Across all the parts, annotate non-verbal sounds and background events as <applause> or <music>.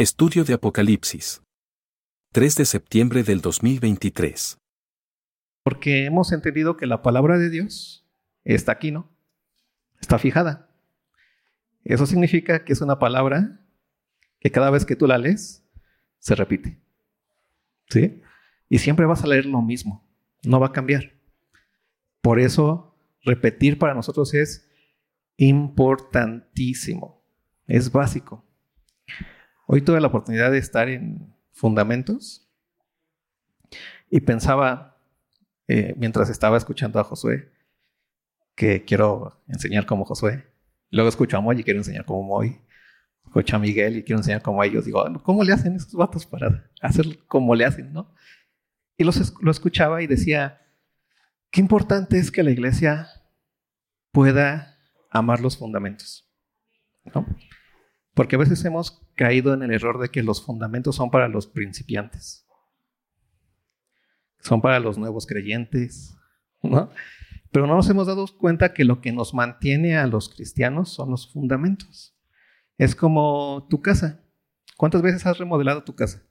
Estudio de Apocalipsis. 3 de septiembre del 2023. Porque hemos entendido que la palabra de Dios está aquí, ¿no? Está fijada. Eso significa que es una palabra que cada vez que tú la lees, se repite. ¿Sí? Y siempre vas a leer lo mismo. No va a cambiar. Por eso, repetir para nosotros es importantísimo. Es básico. Hoy tuve la oportunidad de estar en Fundamentos y pensaba, eh, mientras estaba escuchando a Josué, que quiero enseñar como Josué. Luego escucho a Moy y quiero enseñar como Moy. Escucho a Miguel y quiero enseñar como ellos. Digo, ¿cómo le hacen esos vatos para hacer como le hacen, no? Y los, lo escuchaba y decía, qué importante es que la iglesia pueda amar los fundamentos, ¿no? Porque a veces hemos caído en el error de que los fundamentos son para los principiantes, son para los nuevos creyentes, ¿no? Pero no nos hemos dado cuenta que lo que nos mantiene a los cristianos son los fundamentos. Es como tu casa. ¿Cuántas veces has remodelado tu casa?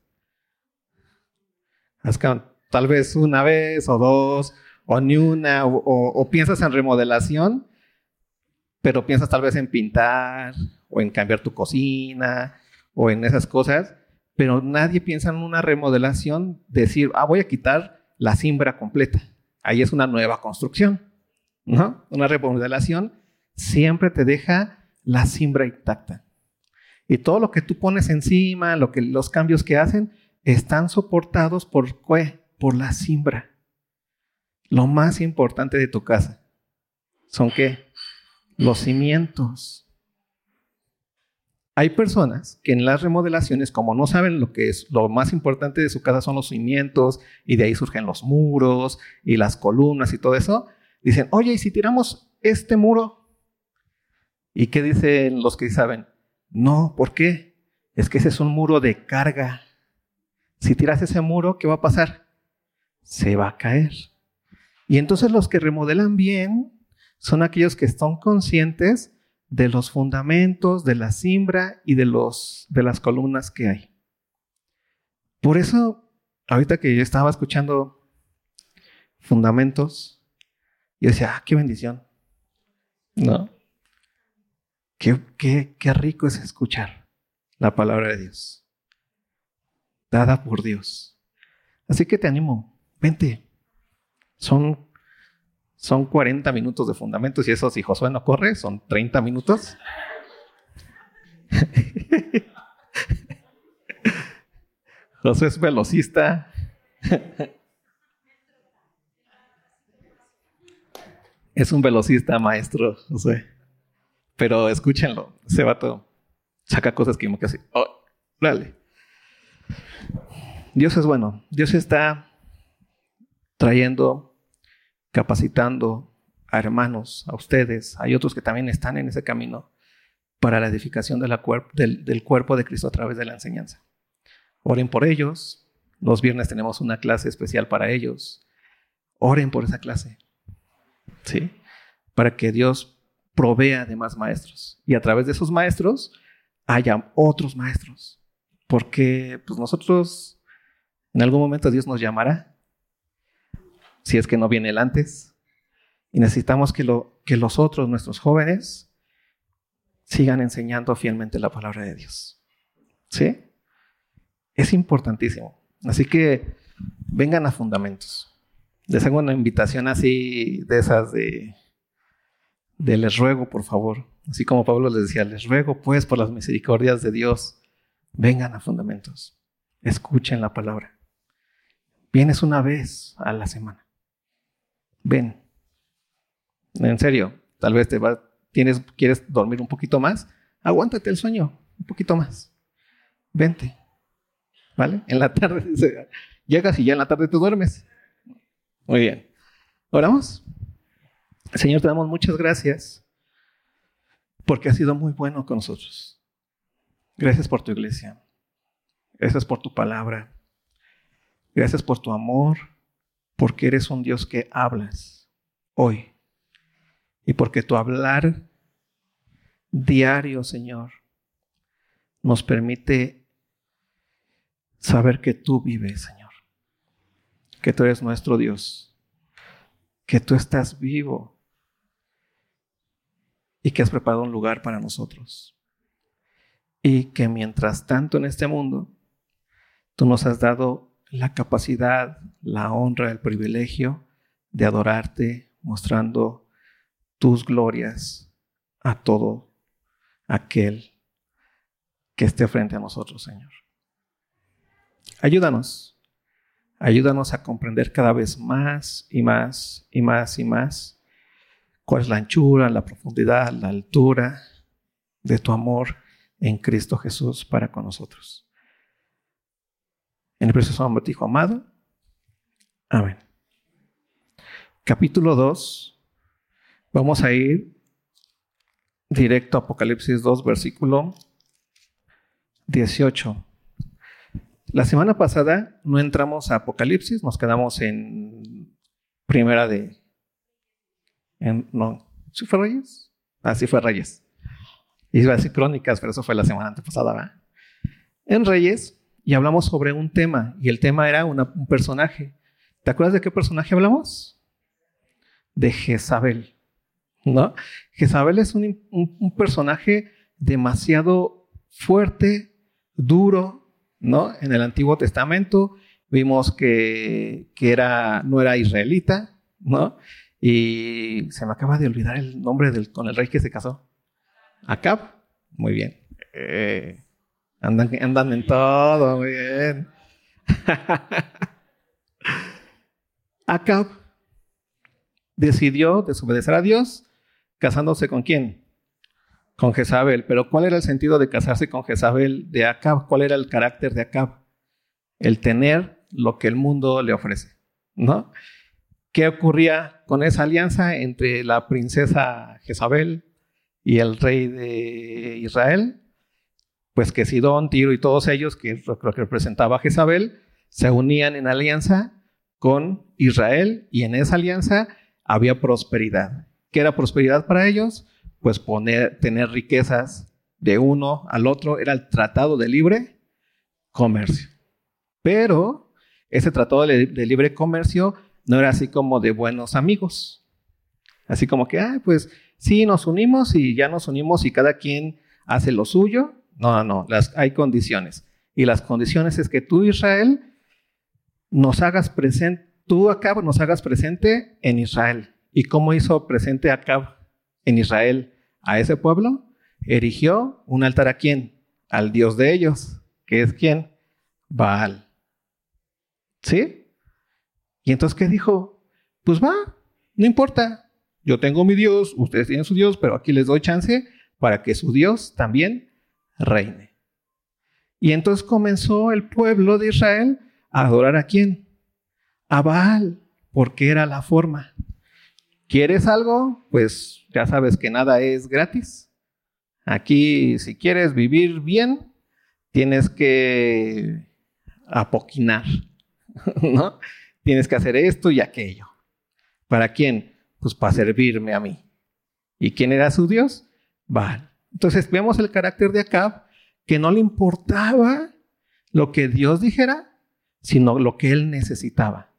tal vez una vez o dos, o ni una, o piensas en remodelación, pero piensas tal vez en pintar, o en cambiar tu cocina, o en esas cosas, pero nadie piensa en una remodelación, decir, ah, voy a quitar la cimbra completa. Ahí es una nueva construcción. ¿no? Una remodelación siempre te deja la cimbra intacta. Y todo lo que tú pones encima, lo que, los cambios que hacen, están soportados por, por la cimbra. Lo más importante de tu casa son qué? Los cimientos. Hay personas que en las remodelaciones, como no saben lo que es lo más importante de su casa son los cimientos y de ahí surgen los muros y las columnas y todo eso, dicen, oye, ¿y si tiramos este muro? ¿Y qué dicen los que saben? No, ¿por qué? Es que ese es un muro de carga. Si tiras ese muro, ¿qué va a pasar? Se va a caer. Y entonces los que remodelan bien son aquellos que están conscientes de los fundamentos, de la cimbra y de, los, de las columnas que hay. Por eso, ahorita que yo estaba escuchando fundamentos, yo decía, ah, qué bendición. ¿No? Qué, qué, qué rico es escuchar la palabra de Dios, dada por Dios. Así que te animo, vente. Son son 40 minutos de fundamentos y eso si Josué no corre, son 30 minutos. <laughs> Josué es velocista. <laughs> es un velocista maestro, Josué. Pero escúchenlo, ese vato saca cosas que me casi, oh, dale. Dios es bueno, Dios está trayendo capacitando a hermanos, a ustedes, hay otros que también están en ese camino para la edificación del, del cuerpo de Cristo a través de la enseñanza. Oren por ellos. Los viernes tenemos una clase especial para ellos. Oren por esa clase. ¿Sí? Para que Dios provea de más maestros. Y a través de esos maestros haya otros maestros. Porque pues nosotros en algún momento Dios nos llamará si es que no viene el antes. Y necesitamos que, lo, que los otros, nuestros jóvenes, sigan enseñando fielmente la palabra de Dios. ¿Sí? Es importantísimo. Así que vengan a fundamentos. Les hago una invitación así de esas de, de les ruego, por favor. Así como Pablo les decía, les ruego pues por las misericordias de Dios, vengan a fundamentos. Escuchen la palabra. Vienes una vez a la semana ven. En serio, tal vez te va, tienes, quieres dormir un poquito más, aguántate el sueño un poquito más. Vente. ¿Vale? En la tarde <laughs> llegas y ya en la tarde te duermes. Muy bien. ¿Oramos? Señor, te damos muchas gracias porque has sido muy bueno con nosotros. Gracias por tu iglesia. Gracias por tu palabra. Gracias por tu amor porque eres un Dios que hablas hoy. Y porque tu hablar diario, Señor, nos permite saber que tú vives, Señor, que tú eres nuestro Dios, que tú estás vivo y que has preparado un lugar para nosotros. Y que mientras tanto en este mundo, tú nos has dado la capacidad, la honra, el privilegio de adorarte, mostrando tus glorias a todo aquel que esté frente a nosotros, Señor. Ayúdanos, ayúdanos a comprender cada vez más y más y más y más cuál es la anchura, la profundidad, la altura de tu amor en Cristo Jesús para con nosotros. En el precioso nombre de Hijo amado. Amén. Capítulo 2. Vamos a ir directo a Apocalipsis 2, versículo 18. La semana pasada no entramos a Apocalipsis, nos quedamos en primera de... no, ¿sí fue Reyes? Ah, sí fue Reyes. Iba a decir crónicas, pero eso fue la semana antepasada, ¿verdad? En Reyes, y hablamos sobre un tema, y el tema era un personaje. ¿Te acuerdas de qué personaje hablamos? De Jezabel, ¿no? Jezabel es un, personaje demasiado fuerte, duro, ¿no? En el Antiguo Testamento vimos que, que era, no era israelita, ¿no? Y se me acaba de olvidar el nombre del, con el rey que se casó. Acab. Muy bien. Eh, andan, andan en todo, bien. <laughs> Acab decidió desobedecer a Dios casándose con quién? con Jezabel. Pero ¿cuál era el sentido de casarse con Jezabel de Acab? ¿Cuál era el carácter de Acab? El tener lo que el mundo le ofrece, ¿no? ¿Qué ocurría con esa alianza entre la princesa Jezabel y el rey de Israel? Pues que Sidón, Tiro y todos ellos, que lo que representaba Jezabel, se unían en alianza con Israel y en esa alianza había prosperidad. ¿Qué era prosperidad para ellos? pues poner, tener riquezas de uno al otro, era el tratado de libre comercio. Pero ese tratado de, libre comercio no era así como de buenos amigos. Así como que, ah, pues sí, nos unimos y ya nos unimos y cada quien hace lo suyo. No, no, no, las, hay condiciones. Y las condiciones es que tú, Israel, nos hagas presente, tú Acab nos hagas presente en Israel. ¿Y cómo hizo presente Acab en Israel a ese pueblo, erigió un altar a quién? Al Dios de ellos, que es quién? Baal. ¿Sí? Y entonces, ¿qué dijo? Pues va, no importa. Yo tengo mi Dios, ustedes tienen su Dios, pero aquí les doy chance para que su Dios también reine. Y entonces comenzó el pueblo de Israel a adorar a quién? A Baal, porque era la forma. ¿Quieres algo? Pues ya sabes que nada es gratis. Aquí, si quieres vivir bien, tienes que apoquinar, <laughs> ¿no? Tienes que hacer esto y aquello. ¿Para quién? Pues para servirme a mí. ¿Y quién era su Dios? Baal. Entonces vemos el carácter de Acab, que no le importaba lo que Dios dijera, sino lo que él necesitaba.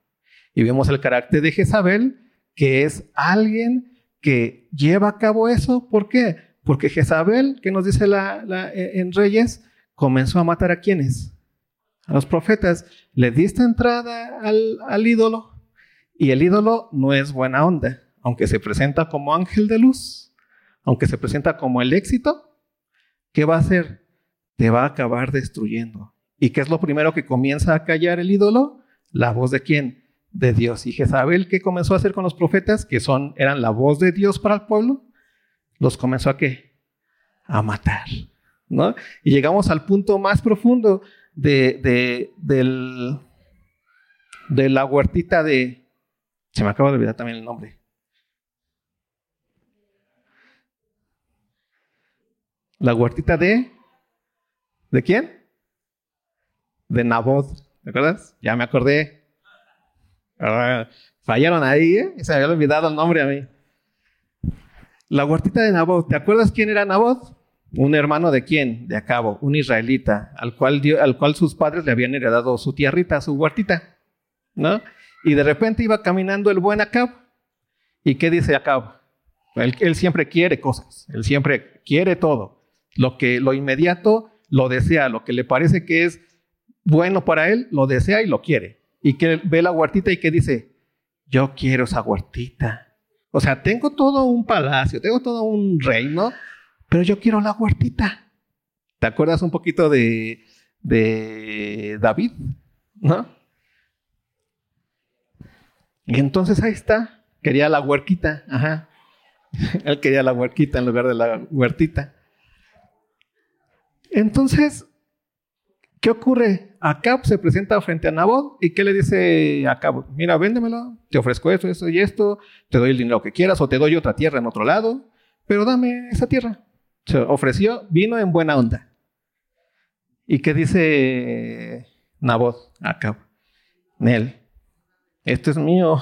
Y vemos el carácter de Jezabel, que es alguien que lleva a cabo eso. ¿Por qué? Porque Jezabel, que nos dice la, eh, en Reyes, comenzó a matar a quienes? A los profetas. Le diste entrada al, al ídolo y el ídolo no es buena onda, aunque se presenta como ángel de luz, aunque se presenta como el éxito, ¿qué va a hacer? Te va a acabar destruyendo. ¿Y qué es lo primero que comienza a callar el ídolo? La voz de quién? de Dios. Y Jezabel, ¿qué comenzó a hacer con los profetas? Que son, eran la voz de Dios para el pueblo. Los comenzó a qué? A matar. ¿no? Y llegamos al punto más profundo de, de, del, de la huertita de... Se me acaba de olvidar también el nombre. La huertita de... ¿De quién? De Nabot. ¿Te acuerdas? Ya me acordé. Ah, fallaron ahí, ¿eh? Se me había olvidado el nombre a mí. La huertita de Nabot. ¿Te acuerdas quién era Nabot? un hermano de quién? De Acabo, un israelita, al cual, al cual sus padres le habían heredado su tierrita, su huertita, ¿no? Y de repente iba caminando el buen Acab. ¿Y qué dice Acab? Él, él, siempre quiere cosas, él siempre quiere todo. Lo que lo inmediato lo desea, lo que le parece que es bueno para él, lo desea y lo quiere. Y que ve la huertita y que dice, yo quiero esa huertita. O sea, tengo todo un palacio, tengo todo un reino, pero yo quiero la huertita. ¿Te acuerdas un poquito de, de David? ¿No? Y entonces ahí está, quería la huerquita, ajá. <laughs> Él quería la huerquita en lugar de la huertita. Entonces, ¿qué ocurre? Acab se presenta frente a Nabot y ¿qué le dice Acab? Mira, véndemelo, te ofrezco esto, esto y esto, te doy el dinero que quieras o te doy otra tierra en otro lado, pero dame esa tierra. Se ofreció, vino en buena onda. ¿Y qué dice Nabot a Acab? Nel, esto es mío,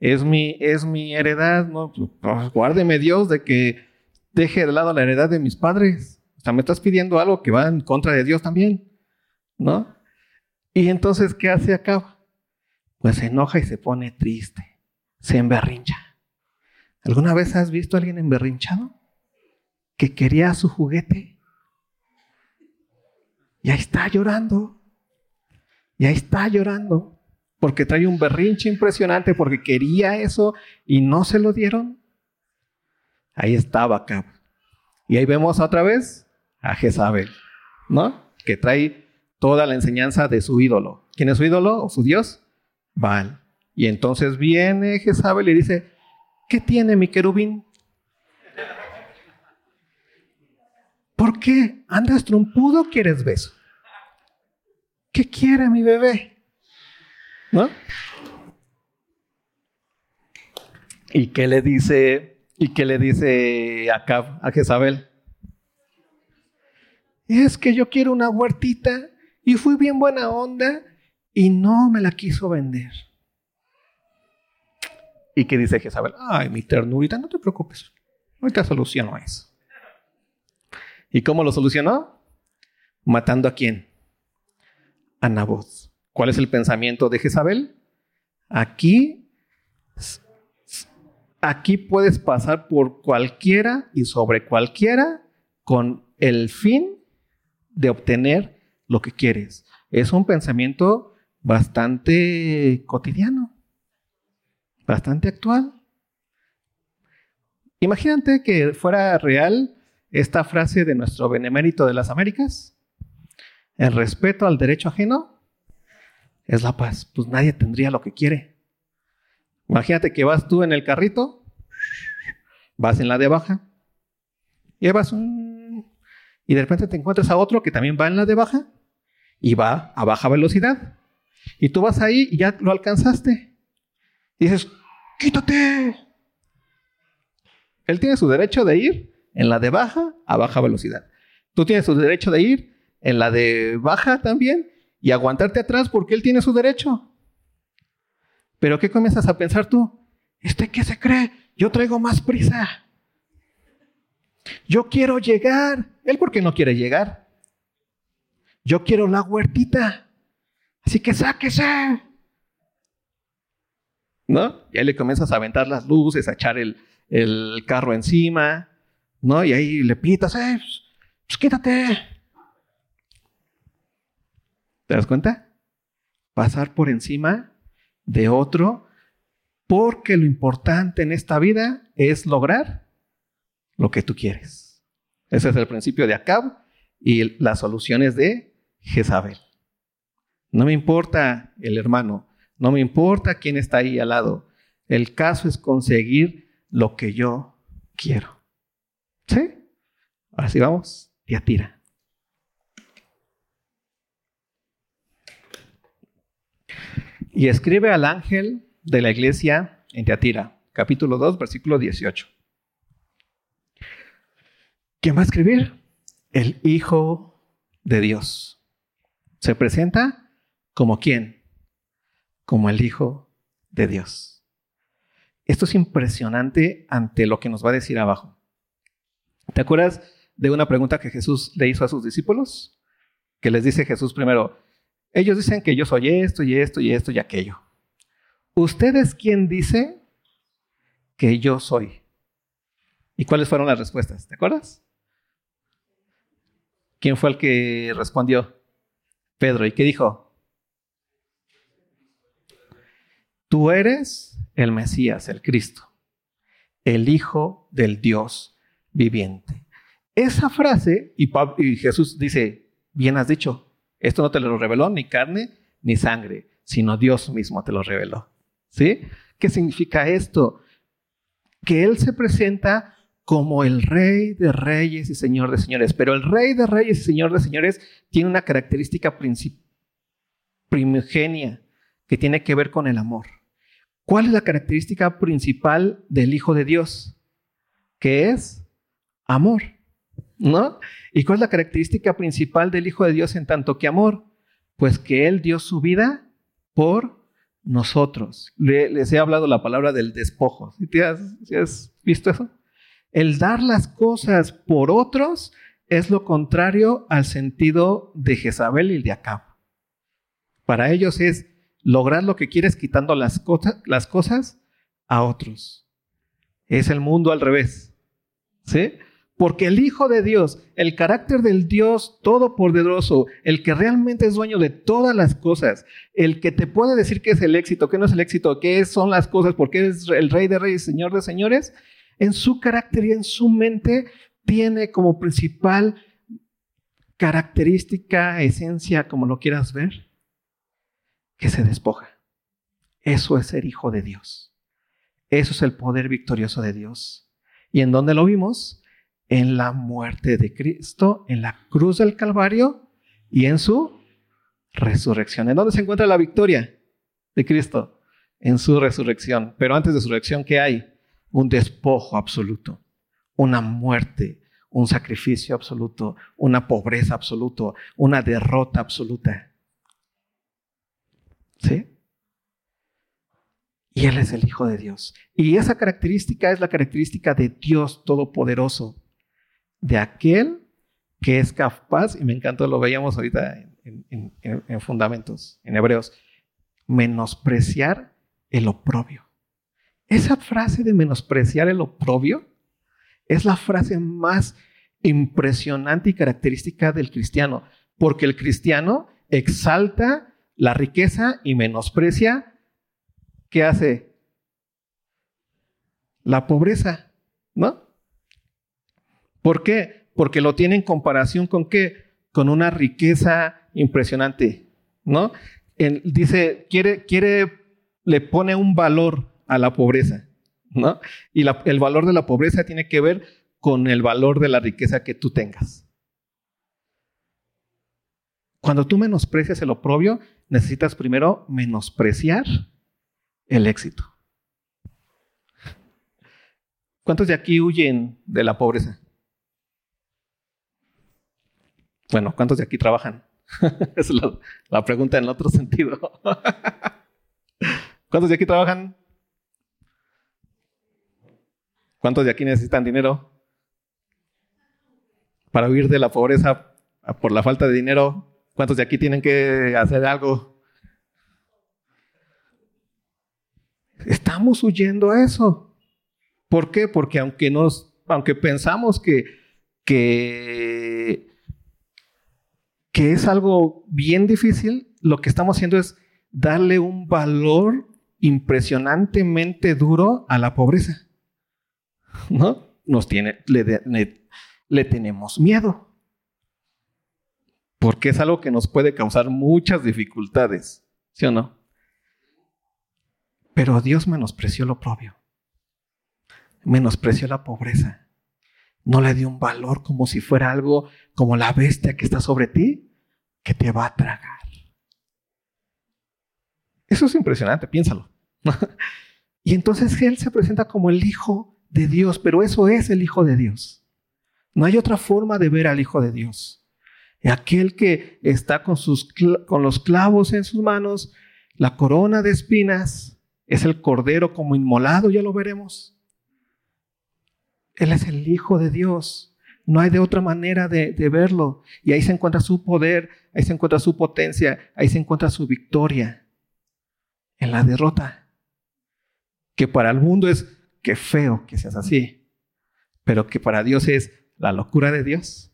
es mi, es mi heredad, ¿no? Pues, guárdeme Dios de que deje de lado la heredad de mis padres. O sea, me estás pidiendo algo que va en contra de Dios también. ¿no? Y entonces, ¿qué hace acá? Pues se enoja y se pone triste, se emberrincha. ¿Alguna vez has visto a alguien emberrinchado? Que quería su juguete. Y ahí está llorando. Y ahí está llorando. Porque trae un berrinche impresionante, porque quería eso y no se lo dieron. Ahí estaba acá. Y ahí vemos otra vez a Jezabel, ¿no? Que trae toda la enseñanza de su ídolo. ¿Quién es su ídolo o su Dios? Baal. Y entonces viene Jezabel y dice, ¿qué tiene mi querubín? ¿Por qué? ¿Andas trompudo quieres beso? ¿Qué quiere mi bebé? ¿No? ¿Y qué le dice? ¿Y qué le dice Acab a Jezabel? Es que yo quiero una huertita y fui bien buena onda y no me la quiso vender. ¿Y qué dice Jezabel? Ay, mi ternurita, no te preocupes. Ahorita soluciono eso. ¿Y cómo lo solucionó? Matando a quién? A Nabot. ¿Cuál es el pensamiento de Jezabel? Aquí, aquí puedes pasar por cualquiera y sobre cualquiera con el fin de obtener lo que quieres. Es un pensamiento bastante cotidiano, bastante actual. Imagínate que fuera real esta frase de nuestro benemérito de las Américas. El respeto al derecho ajeno es la paz. Pues nadie tendría lo que quiere. Imagínate que vas tú en el carrito, vas en la de baja, llevas un... y de repente te encuentras a otro que también va en la de baja y va a baja velocidad. Y tú vas ahí y ya lo alcanzaste. Dices, quítate. Él tiene su derecho de ir en la de baja a baja velocidad. Tú tienes su derecho de ir en la de baja también y aguantarte atrás porque él tiene su derecho. Pero ¿qué comienzas a pensar tú? ¿Este qué se cree? Yo traigo más prisa. Yo quiero llegar. Él por qué no quiere llegar. Yo quiero la huertita. Así que sáquese. ¿No? Y ahí le comienzas a aventar las luces, a echar el, carro encima, ¿no? Y ahí le pitas, eh, pues quítate. ¿Te das cuenta? Pasar por encima de otro, porque lo importante en esta vida es lograr lo que tú quieres. Ese es el principio de Acab y las soluciones de Jezabel. No me importa el hermano, no me importa quién está ahí al lado. El caso es conseguir lo que yo quiero. ¿Sí? Así vamos, y tira. Y escribe al ángel de la iglesia en Teatira, capítulo 2, versículo 18. ¿Quién va a escribir? El Hijo de Dios se presenta como quién? Como el Hijo de Dios. Esto es impresionante ante lo que nos va a decir abajo. ¿Te acuerdas de una pregunta que Jesús le hizo a sus discípulos? Que les dice Jesús primero, ellos dicen que yo soy esto y esto y esto y aquello. ¿Ustedes quién dice que yo soy? ¿Y cuáles fueron las respuestas? ¿Te acuerdas? ¿Quién fue el que respondió? Pedro. ¿Y qué dijo? Tú eres el Mesías, el Cristo, el Hijo del Dios viviente. Esa frase, y, Jesús dice, bien has dicho, esto no te lo reveló ni carne ni sangre, sino Dios mismo te lo reveló. ¿Sí? ¿Qué significa esto? Que Él se presenta como el Rey de Reyes y Señor de Señores. Pero el Rey de Reyes y Señor de Señores tiene una característica primigenia que tiene que ver con el amor. ¿Cuál es la característica principal del Hijo de Dios? Que es amor, ¿no? ¿Y cuál es la característica principal del Hijo de Dios en tanto que amor? Pues que Él dio su vida por nosotros. les he hablado la palabra del despojo. ¿Sí, has, visto eso? El dar las cosas por otros es lo contrario al sentido de Jezabel y de Acab. Para ellos es lograr lo que quieres quitando las, cosas, las cosas a otros. Es el mundo al revés. ¿Sí? Porque el Hijo de Dios, el carácter del Dios todopoderoso, el que realmente es dueño de todas las cosas, el que te puede decir qué es el éxito, qué no es el éxito, qué son las cosas, porque es el Rey de Reyes, Señor de Señores, en su carácter y en su mente tiene como principal característica, esencia, como lo quieras ver, que se despoja. Eso es ser hijo de Dios. Eso es el poder victorioso de Dios. ¿Y en dónde lo vimos? En la muerte de Cristo, en la cruz del Calvario y en su resurrección. ¿En dónde se encuentra la victoria de Cristo? En su resurrección. Pero antes de su resurrección, ¿qué hay? Un despojo absoluto, una muerte, un sacrificio absoluto, una pobreza absoluta, una derrota absoluta. ¿Sí? Y Él es el Hijo de Dios. Y esa característica es la característica de Dios Todopoderoso, de aquel que es capaz, y me encantó, lo veíamos ahorita en, en fundamentos, en hebreos, menospreciar el oprobio. Esa frase de menospreciar el oprobio es la frase más impresionante y característica del cristiano, porque el cristiano exalta la riqueza y menosprecia, ¿qué hace? La pobreza, ¿no? ¿Por qué? Porque lo tiene en comparación con qué? Con una riqueza impresionante, ¿no? dice, quiere, quiere, le pone un valor a la pobreza, ¿no? Y el valor de la pobreza tiene que ver con el valor de la riqueza que tú tengas. Cuando tú menosprecias el oprobio, necesitas primero menospreciar el éxito. ¿Cuántos de aquí huyen de la pobreza? Bueno, ¿cuántos de aquí trabajan? <laughs> es la, pregunta en otro sentido. <laughs> ¿Cuántos de aquí trabajan? ¿Cuántos de aquí necesitan dinero para huir de la pobreza por la falta de dinero? ¿Cuántos de aquí tienen que hacer algo? Estamos huyendo a eso. ¿Por qué? Porque aunque nos, aunque pensamos que, que, que es algo bien difícil, lo que estamos haciendo es darle un valor impresionantemente duro a la pobreza. <laughs> ¿no? Nos tiene, le, tenemos miedo. Porque es algo que nos puede causar muchas dificultades, ¿sí o no? Pero Dios menospreció lo propio. Menospreció la pobreza. No le dio un valor como si fuera algo como la bestia que está sobre ti, que te va a tragar. Eso es impresionante, piénsalo. <laughs> y entonces Él se presenta como el Hijo de Dios, pero eso es el Hijo de Dios. No hay otra forma de ver al Hijo de Dios. Aquel que está con, sus, con los clavos en sus manos, la corona de espinas, es el cordero como inmolado, ya lo veremos. Él es el Hijo de Dios. No hay de otra manera de, de, verlo. Y ahí se encuentra su poder, ahí se encuentra su potencia, ahí se encuentra su victoria. En la derrota. Que para el mundo es que feo que seas así. Pero que para Dios es la locura de Dios.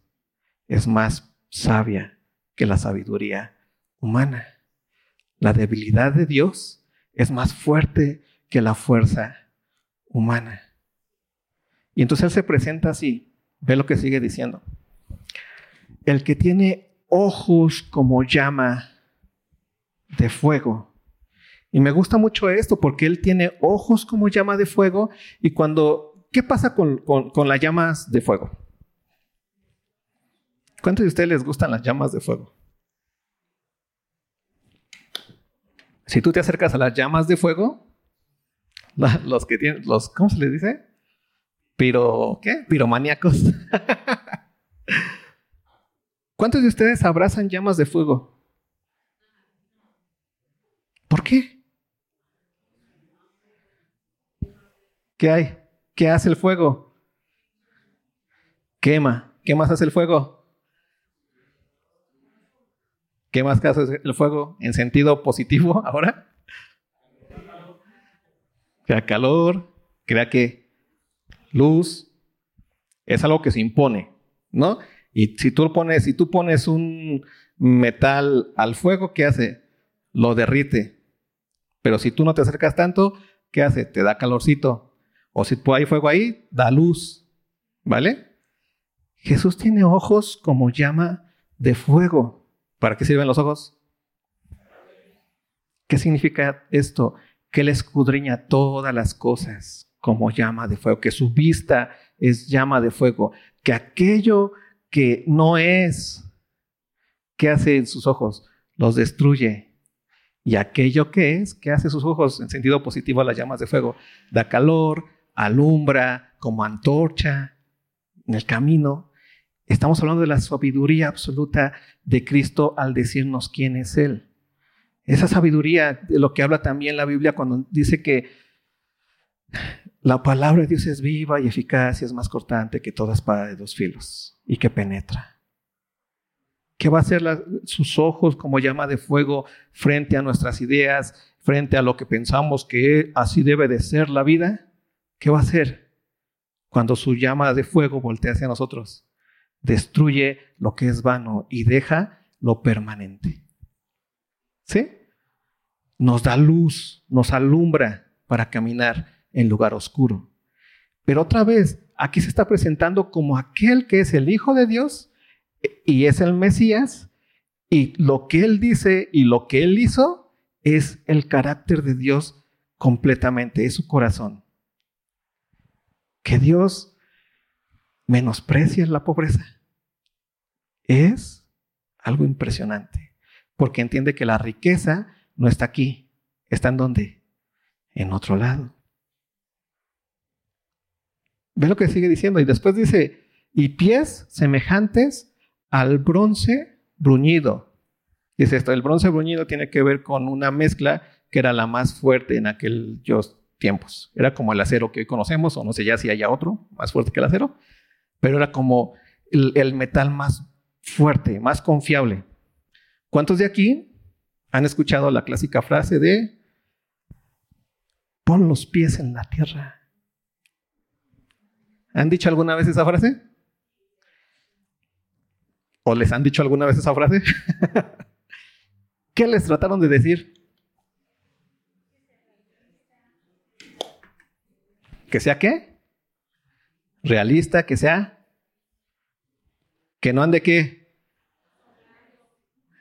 Es más sabia que la sabiduría humana. La debilidad de Dios es más fuerte que la fuerza humana. Y entonces Él se presenta así. Ve lo que sigue diciendo. El que tiene ojos como llama de fuego. Y me gusta mucho esto porque Él tiene ojos como llama de fuego. Y cuando, ¿qué pasa con, con las llamas de fuego? ¿Cuántos de ustedes les gustan las llamas de fuego? Si tú te acercas a las llamas de fuego, los que tienen, los, ¿cómo se les dice? Piro, ¿qué? Piromaníacos. <laughs> ¿Cuántos de ustedes abrazan llamas de fuego? ¿Por qué? ¿Qué hay? ¿Qué hace el fuego? Quema. ¿Qué más hace el fuego? ¿Qué más hace el fuego en sentido positivo <laughs> ahora? Crea calor, crea que luz, es algo que se impone, ¿no? Y si tú pones, si tú pones un metal al fuego, ¿qué hace? Lo derrite. Pero si tú no te acercas tanto, ¿qué hace? Te da calorcito. O si hay fuego ahí, da luz. ¿Vale? Jesús tiene ojos como llama de fuego. ¿Para qué sirven los ojos? ¿Qué significa esto? Que Él escudriña todas las cosas como llama de fuego, que su vista es llama de fuego, que aquello que no es, ¿qué hace en sus ojos? Los destruye. Y aquello que es, ¿qué hace sus ojos en sentido positivo a las llamas de fuego? Da calor, alumbra como antorcha en el camino. Estamos hablando de la sabiduría absoluta de Cristo al decirnos quién es Él. Esa sabiduría de lo que habla también la Biblia cuando dice que la palabra de Dios es viva y eficaz y es más cortante que toda espada de dos filos y que penetra. ¿Qué va a hacer sus ojos como llama de fuego frente a nuestras ideas, frente a lo que pensamos que así debe de ser la vida? ¿Qué va a hacer cuando su llama de fuego voltea hacia nosotros? Destruye lo que es vano y deja lo permanente. ¿Sí? Nos da luz, nos alumbra para caminar en lugar oscuro. Pero otra vez, aquí se está presentando como aquel que es el Hijo de Dios y es el Mesías, y lo que él dice y lo que él hizo es el carácter de Dios completamente, es su corazón. Que Dios menosprecia la pobreza es algo impresionante porque entiende que la riqueza no está aquí, está en dónde? En otro lado. Ve lo que sigue diciendo y después dice, y pies semejantes al bronce bruñido. Dice esto, el bronce bruñido tiene que ver con una mezcla que era la más fuerte en aquellos tiempos. Era como el acero que hoy conocemos, o no sé ya si haya otro más fuerte que el acero, pero era como el, el metal más fuerte, más confiable. ¿Cuántos de aquí han escuchado la clásica frase de pon los pies en la tierra? ¿Han dicho alguna vez esa frase? ¿O les han dicho alguna vez esa frase? <laughs> ¿Qué les trataron de decir? ¿Que sea qué? Realista, que sea. Que no ande qué?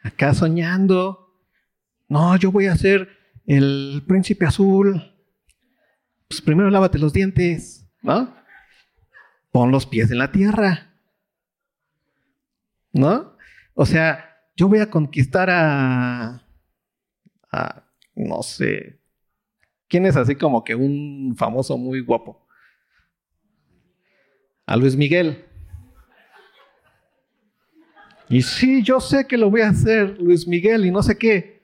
acá soñando. No, yo voy a ser el príncipe azul. Pues primero lávate los dientes, ¿no? Pon los pies en la tierra. ¿No? O sea, yo voy a conquistar a, a no sé, ¿quién es así como que un famoso muy guapo? A Luis Miguel. Y sí, yo sé que lo voy a hacer, Luis Miguel, y no sé qué.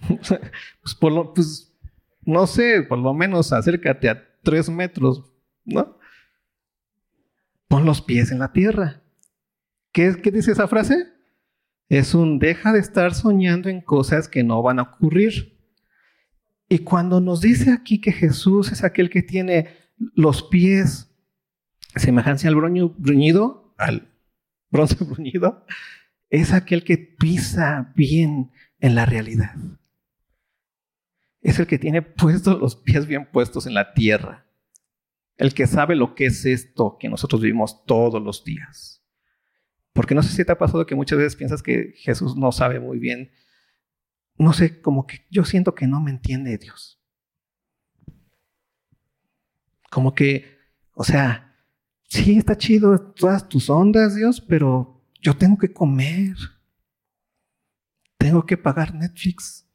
<laughs> pues, por lo, pues no sé, por lo menos acércate a tres metros, ¿no? pon los pies en la tierra. ¿Qué, qué dice esa frase? Es un deja de estar soñando en cosas que no van a ocurrir. Y cuando nos dice aquí que Jesús es aquel que tiene los pies semejanza al al bronce <laughs> bruñido, es aquel que pisa bien en la realidad. Es el que tiene puestos los pies bien puestos en la tierra. El que sabe lo que es esto que nosotros vivimos todos los días. Porque no sé si te ha pasado que muchas veces piensas que Jesús no sabe muy bien. No sé, como que yo siento que no me entiende Dios. Como que, o sea, sí está chido todas tus ondas, Dios, pero yo tengo que comer. Tengo que pagar Netflix.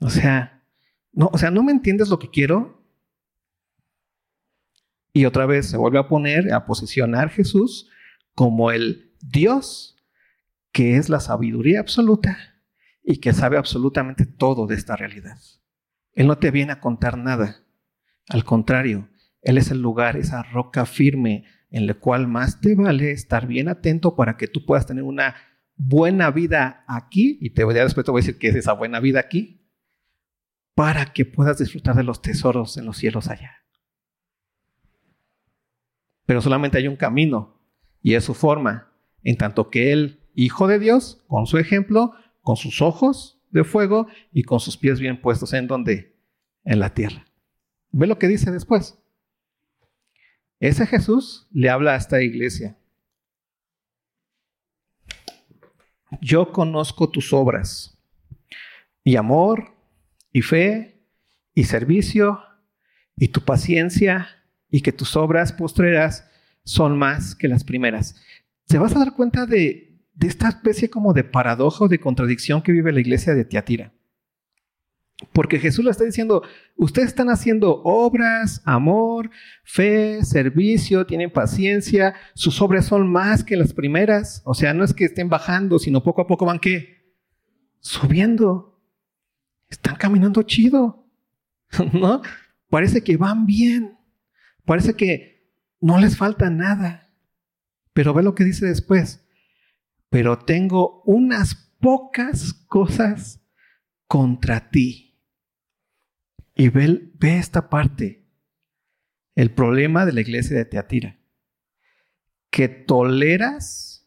O sea, no, o sea, no me entiendes lo que quiero. Y otra vez se vuelve a poner, a posicionar Jesús como el Dios que es la sabiduría absoluta y que sabe absolutamente todo de esta realidad. Él no te viene a contar nada. Al contrario, Él es el lugar, esa roca firme en la cual más te vale estar bien atento para que tú puedas tener una buena vida aquí. Y te voy a después te voy a decir qué es esa buena vida aquí. Para que puedas disfrutar de los tesoros en los cielos allá. Pero solamente hay un camino y es su forma. En tanto que Él, Hijo de Dios, con su ejemplo, con sus ojos de fuego y con sus pies bien puestos en donde? En la tierra. Ve lo que dice después. Ese Jesús le habla a esta iglesia. Yo conozco tus obras y amor y fe y servicio y tu paciencia y que tus obras postreras son más que las primeras. ¿Se vas a dar cuenta de, de esta especie como de paradoja o de contradicción que vive la iglesia de Tiatira? Porque Jesús le está diciendo, ustedes están haciendo obras, amor, fe, servicio, tienen paciencia, sus obras son más que las primeras. O sea, no es que estén bajando, sino poco a poco van qué? Subiendo. Están caminando chido. <laughs> ¿No? Parece que van bien. Parece que no les falta nada. Pero ve lo que dice después. Pero tengo unas pocas cosas contra ti y ve, esta parte, el problema de la iglesia de Teatira, que toleras,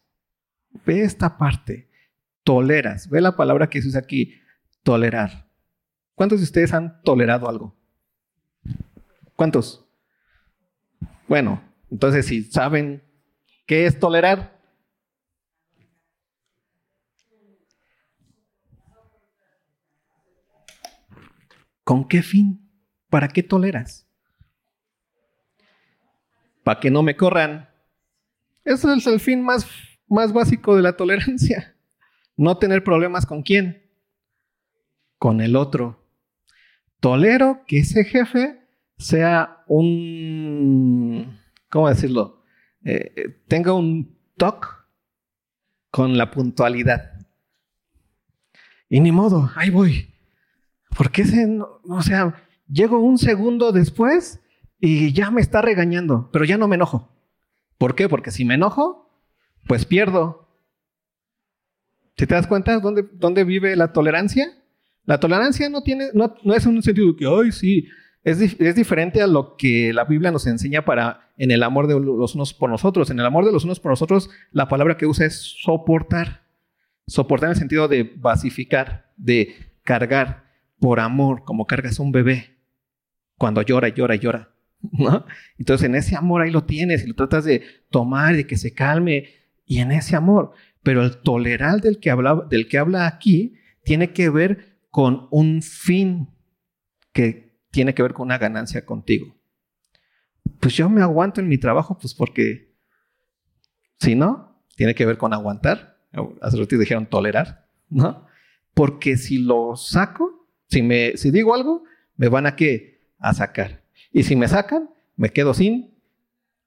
ve esta parte, toleras, ve la palabra que se usa aquí, tolerar. ¿Cuántos de ustedes han tolerado algo? ¿Cuántos? Bueno, entonces si saben qué es tolerar, ¿Con qué fin? ¿Para qué toleras? Para que no me corran. Ese es el fin más, más básico de la tolerancia. No tener problemas con quién. Con el otro. Tolero que ese jefe sea un, ¿cómo decirlo? Eh, eh, tenga un toque con la puntualidad. Y ni modo, ahí voy. ¿Por qué se, o sea, llego un segundo después y ya me está regañando, pero ya no me enojo? ¿Por qué? Porque si me enojo, pues pierdo. ¿Si te das cuenta dónde, dónde vive la tolerancia? La tolerancia no tiene, no, no es un sentido que, ay, sí, es, es, diferente a lo que la Biblia nos enseña para en el amor de los unos por nosotros. En el amor de los unos por nosotros, la palabra que usa es soportar. Soportar en el sentido de basificar, de cargar por amor, como cargas un bebé cuando llora, llora, llora. ¿no? Entonces en ese amor ahí lo tienes y lo tratas de tomar y que se calme y en ese amor. Pero el tolerar del que habla, del que habla aquí tiene que ver con un fin que tiene que ver con una ganancia contigo. Pues yo me aguanto en mi trabajo, pues porque si no, tiene que ver con aguantar. Hace rato dijeron tolerar, ¿no? Porque si lo saco, si, me, si digo algo, me van a qué? A sacar. Y si me sacan, me quedo sin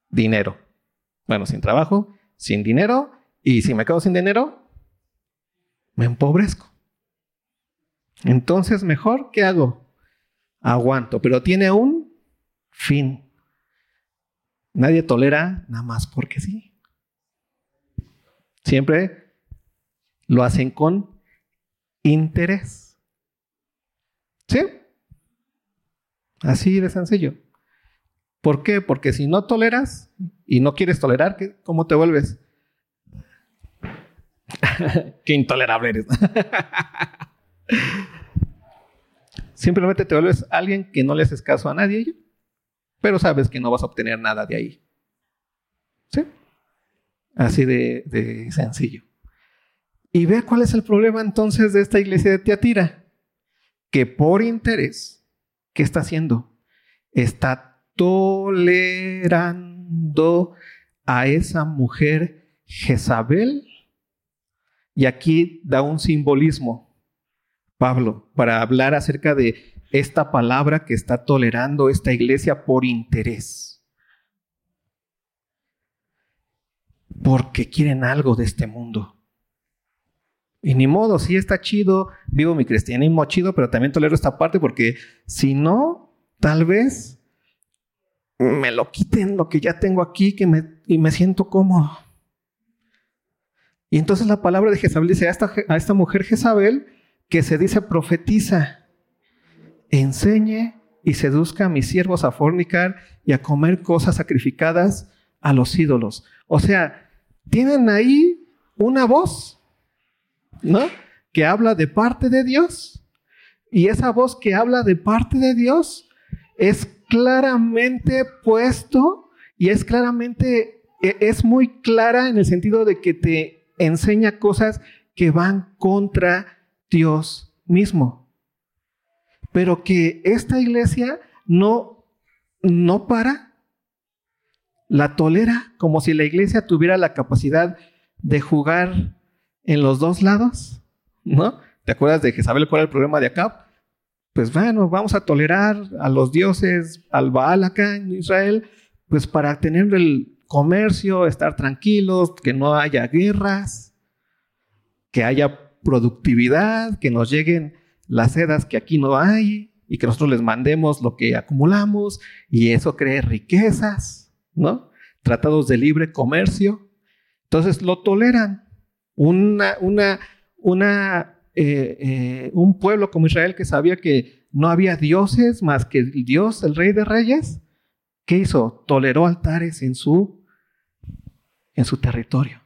dinero. Bueno, sin trabajo, sin dinero. Y si me quedo sin dinero, me empobrezco. Entonces, mejor, ¿qué hago? Aguanto, pero tiene un fin. Nadie tolera nada más porque sí. Siempre lo hacen con interés. ¿Sí? Así de sencillo. ¿Por qué? Porque si no toleras y no quieres tolerar, ¿cómo te vuelves? <laughs> Qué intolerable eres. <laughs> Simplemente te vuelves alguien que no le haces caso a nadie, pero sabes que no vas a obtener nada de ahí. ¿Sí? Así de, de sencillo. Y ve cuál es el problema entonces de esta iglesia de Tiatira. Que por interés, ¿qué está haciendo? Está tolerando a esa mujer Jezabel. Y aquí da un simbolismo, Pablo, para hablar acerca de esta palabra que está tolerando esta iglesia por interés. Porque quieren algo de este mundo. Y ni modo, sí está chido, vivo mi cristianismo chido, pero también tolero esta parte porque si no, tal vez me lo quiten lo que ya tengo aquí que me, y me siento cómodo. Y entonces la palabra de Jezabel dice a esta, a esta mujer Jezabel que se dice profetiza, enseñe y seduzca a mis siervos a fornicar y a comer cosas sacrificadas a los ídolos. O sea, tienen ahí una voz ¿no? Que habla de parte de Dios. Y esa voz que habla de parte de Dios es claramente puesto y es claramente, e, es muy clara en el sentido de que te enseña cosas que van contra Dios mismo. Pero que esta iglesia no, no para, la tolera como si la iglesia tuviera la capacidad de jugar en los dos lados, ¿no? ¿Te acuerdas de Jezabel cuál era el problema de Acab? Pues bueno, vamos a tolerar a los dioses, al Baal acá en Israel, pues para tener el comercio, estar tranquilos, que no haya guerras, que haya productividad, que nos lleguen las sedas que aquí no hay y que nosotros les mandemos lo que acumulamos y eso cree riquezas, ¿no? Tratados de libre comercio. Entonces lo toleran una, eh, eh, un pueblo como Israel que sabía que no había dioses más que el Dios, el Rey de Reyes, ¿qué hizo? Toleró altares en su, en su territorio.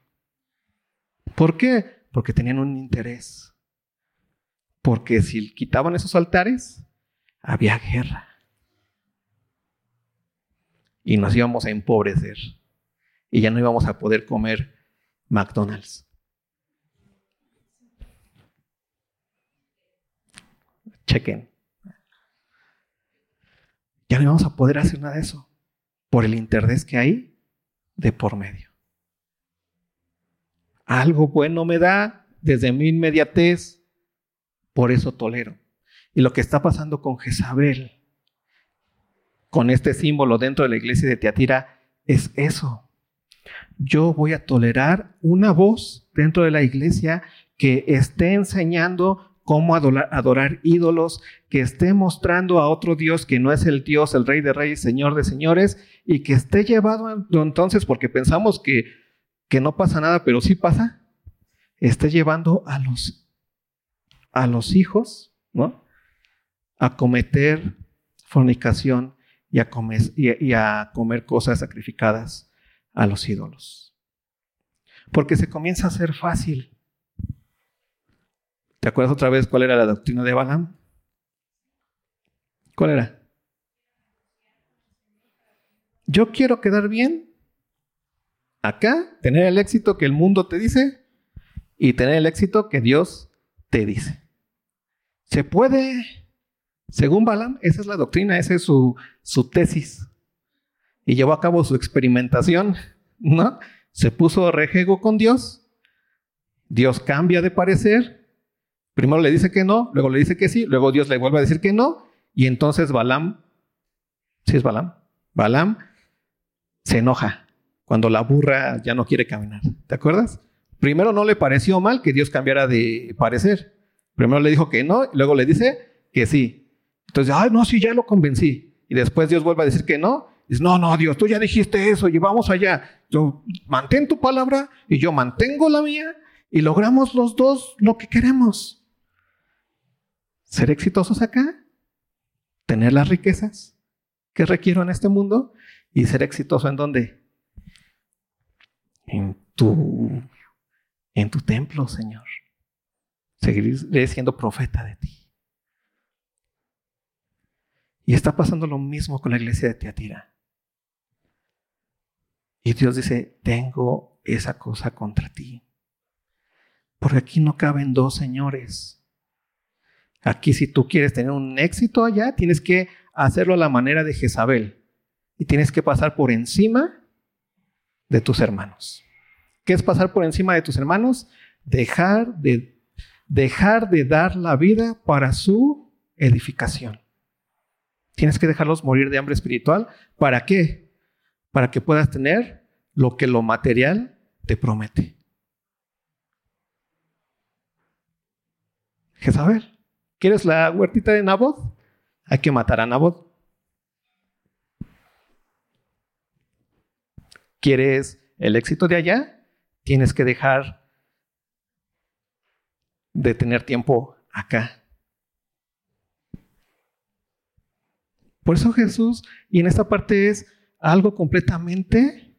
¿Por qué? Porque tenían un interés. Porque si quitaban esos altares, había guerra. Y nos íbamos a empobrecer. Y ya no íbamos a poder comer McDonald's. Chequen. Ya no vamos a poder hacer nada de eso por el interés que hay de por medio. Algo bueno me da desde mi inmediatez, por eso tolero. Y lo que está pasando con Jezabel, con este símbolo dentro de la iglesia de Teatira, es eso. Yo voy a tolerar una voz dentro de la iglesia que esté enseñando cómo adorar, ídolos, que esté mostrando a otro Dios que no es el Dios, el Rey de Reyes, Señor de Señores, y que esté llevado entonces, porque pensamos que, que no pasa nada, pero sí pasa, esté llevando a los, a los hijos, ¿no? A cometer fornicación y a, comer, y a comer cosas sacrificadas a los ídolos. Porque se comienza a hacer fácil ¿Te acuerdas otra vez cuál era la doctrina de Balaam? ¿Cuál era? Yo quiero quedar bien acá, tener el éxito que el mundo te dice y tener el éxito que Dios te dice. Se puede, según Balaam, esa es la doctrina, esa es su, tesis. Y llevó a cabo su experimentación, ¿no? Se puso rejego con Dios. Dios cambia de parecer Primero le dice que no, luego le dice que sí, luego Dios le vuelve a decir que no, y entonces Balaam, ¿sí es Balaam? Balaam se enoja cuando la burra ya no quiere caminar. ¿Te acuerdas? Primero no le pareció mal que Dios cambiara de parecer. Primero le dijo que no, luego le dice que sí. Entonces, ay, no, sí, ya lo convencí. y después Dios vuelve a decir que no, dices, no, no, Dios, tú ya dijiste eso y vamos allá. Yo mantén tu palabra y yo mantengo la mía y logramos los dos lo que queremos. Ser exitosos acá, tener las riquezas que requiero en este mundo y ser exitoso en dónde? En tu, en tu templo, Señor. Seguiré siendo profeta de ti. Y está pasando lo mismo con la iglesia de Teatira. Y Dios dice, tengo esa cosa contra ti. Porque aquí no caben dos señores. Aquí si tú quieres tener un éxito allá, tienes que hacerlo a la manera de Jezabel. Y tienes que pasar por encima de tus hermanos. ¿Qué es pasar por encima de tus hermanos? Dejar de, dejar de dar la vida para su edificación. Tienes que dejarlos morir de hambre espiritual. ¿Para qué? Para que puedas tener lo que lo material te promete. Jezabel, ¿quieres la huertita de Nabot? Hay que matar a Nabot. ¿Quieres el éxito de allá? Tienes que dejar de tener tiempo acá. Por eso Jesús, y en esta parte es algo completamente,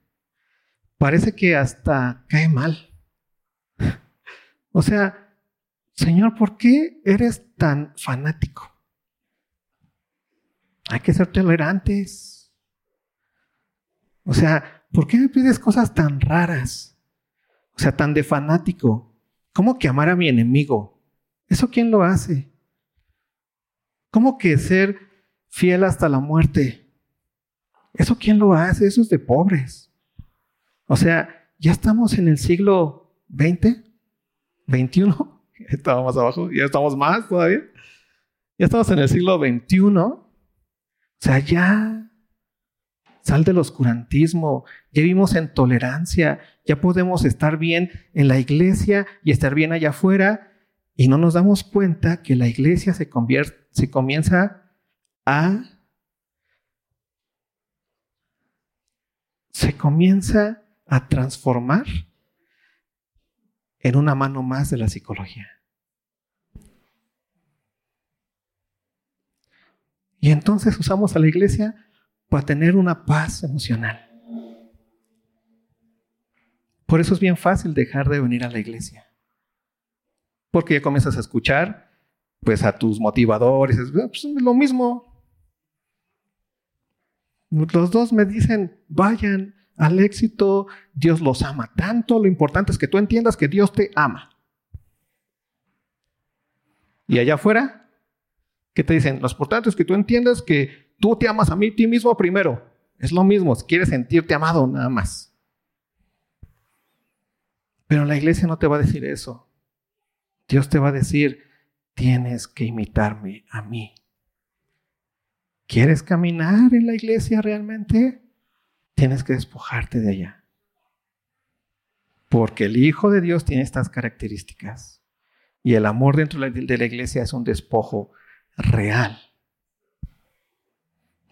parece que hasta cae mal. <laughs> O sea, Señor, ¿por qué eres tan fanático? Hay que ser tolerantes. O sea, ¿por qué me pides cosas tan raras? O sea, tan de fanático. ¿Cómo que amar a mi enemigo? ¿Eso quién lo hace? ¿Cómo que ser fiel hasta la muerte. ¿Eso quién lo hace? Eso es de pobres. O sea, ya estamos en el siglo XX, XXI. <laughs> Estamos más abajo, ya estamos más todavía. Ya estamos en el siglo XXI. O sea, ya sal del oscurantismo, ya vivimos en tolerancia, ya podemos estar bien en la iglesia y estar bien allá afuera y no nos damos cuenta que la iglesia se comienza a se comienza a transformar en una mano más de la psicología. Y entonces usamos a la iglesia para tener una paz emocional. Por eso es bien fácil dejar de venir a la iglesia. Porque ya comienzas a escuchar pues a tus motivadores, es pues, lo mismo, los dos me dicen, vayan al éxito, Dios los ama tanto, lo importante es que tú entiendas que Dios te ama. Y allá afuera, ¿qué te dicen? Lo importante es que tú entiendas que tú te amas a mí, ti mismo primero. Es lo mismo, si quieres sentirte amado nada más. Pero la iglesia no te va a decir eso. Dios te va a decir, tienes que imitarme a mí. ¿Quieres caminar en la iglesia realmente? Tienes que despojarte de ella. Porque el Hijo de Dios tiene estas características. Y el amor dentro de la iglesia es un despojo real.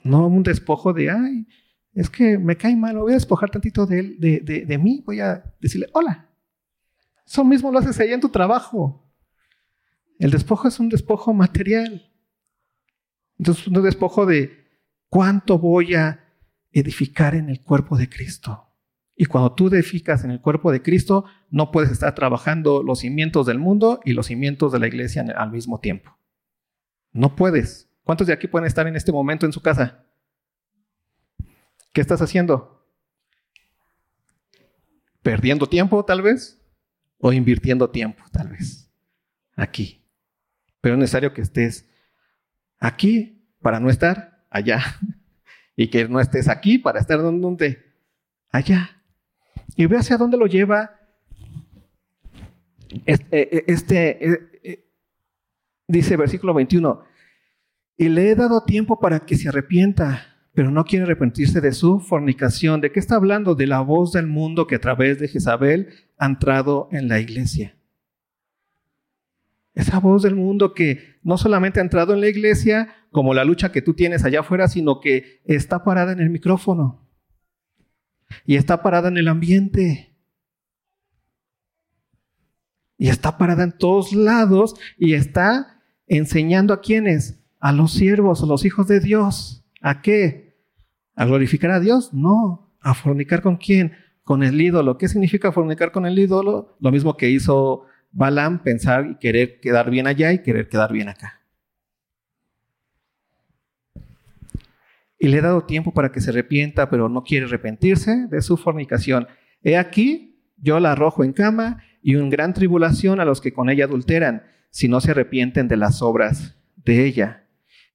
No un despojo de, ay, es que me cae mal, voy a despojar tantito de, él, de, de mí, voy a decirle, hola. Eso mismo lo haces allá en tu trabajo. El despojo es un despojo material. Entonces, un despojo de cuánto voy a edificar en el cuerpo de Cristo. Y cuando tú edificas en el cuerpo de Cristo, no puedes estar trabajando los cimientos del mundo y los cimientos de la iglesia al mismo tiempo. No puedes. ¿Cuántos de aquí pueden estar en este momento en su casa? ¿Qué estás haciendo? ¿Perdiendo tiempo tal vez? ¿O invirtiendo tiempo tal vez? Aquí. Pero es necesario que estés aquí para no estar allá. <laughs> Y que no estés aquí para estar donde allá. Y ve hacia dónde lo lleva este, e, este e, e, dice versículo 21, y le he dado tiempo para que se arrepienta, pero no quiere arrepentirse de su fornicación. ¿De qué está hablando? De la voz del mundo que a través de Jezabel ha entrado en la iglesia. Esa voz del mundo que no solamente ha entrado en la iglesia, como la lucha que tú tienes allá afuera, sino que está parada en el micrófono. Y está parada en el ambiente. Y está parada en todos lados y está enseñando a quienes, a los siervos, a los hijos de Dios. ¿A qué? ¿A glorificar a Dios? No. ¿A fornicar con quién? Con el ídolo. ¿Qué significa fornicar con el ídolo? Lo mismo que hizo Balaam, pensar y querer quedar bien allá y querer quedar bien acá. Y le he dado tiempo para que se arrepienta, pero no quiere arrepentirse de su fornicación. He aquí, yo la arrojo en cama y en gran tribulación a los que con ella adulteran, si no se arrepienten de las obras de ella.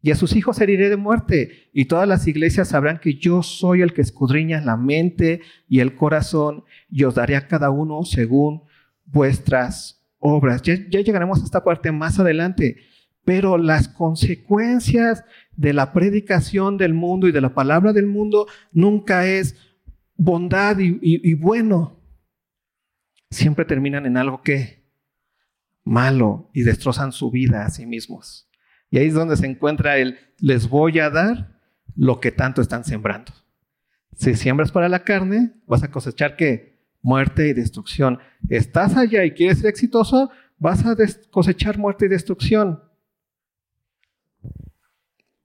Y a sus hijos heriré de muerte, y todas las iglesias sabrán que yo soy el que escudriña la mente y el corazón, y os daré a cada uno según vuestras obras. Ya, ya llegaremos a esta parte más adelante, pero las consecuencias de la predicación del mundo y de la palabra del mundo nunca es bondad y, bueno. Siempre terminan en algo que malo y destrozan su vida a sí mismos. Y ahí es donde se encuentra el les voy a dar lo que tanto están sembrando. Si siembras para la carne, vas a cosechar que muerte y destrucción. Estás allá y quieres ser exitoso, vas a cosechar muerte y destrucción.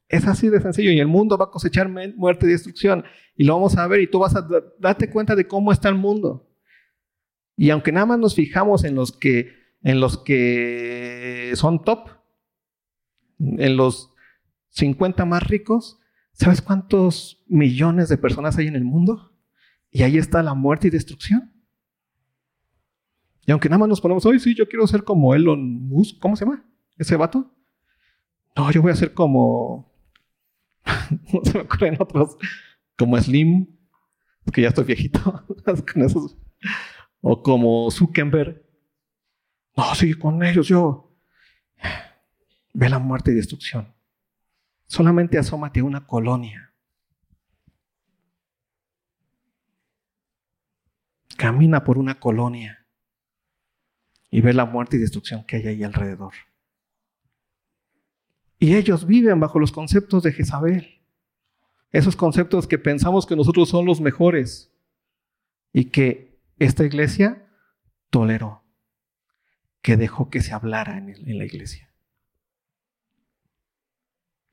Es así de sencillo y el mundo va a cosechar muerte y destrucción y lo vamos a ver y tú vas a darte cuenta de cómo está el mundo. Y aunque nada más nos fijamos en los que en los que son top, en los 50 más ricos, ¿sabes cuántos millones de personas hay en el mundo? Y ahí está la muerte y destrucción. Y aunque nada más nos ponemos, hoy sí, yo quiero ser como Elon Musk, ¿cómo se llama? ¿Ese vato? No, yo voy a ser como <laughs> no se me ocurren otros como Slim, que ya estoy viejito <laughs> con esos, o como Zuckerberg. No, sí, con ellos yo. Ve la muerte y destrucción. Solamente asómate a una colonia. Camina por una colonia y ve la muerte y destrucción que hay ahí alrededor. Y ellos viven bajo los conceptos de Jezabel. Esos conceptos que pensamos que nosotros son los mejores y que esta iglesia toleró, que dejó que se hablara en, en la iglesia.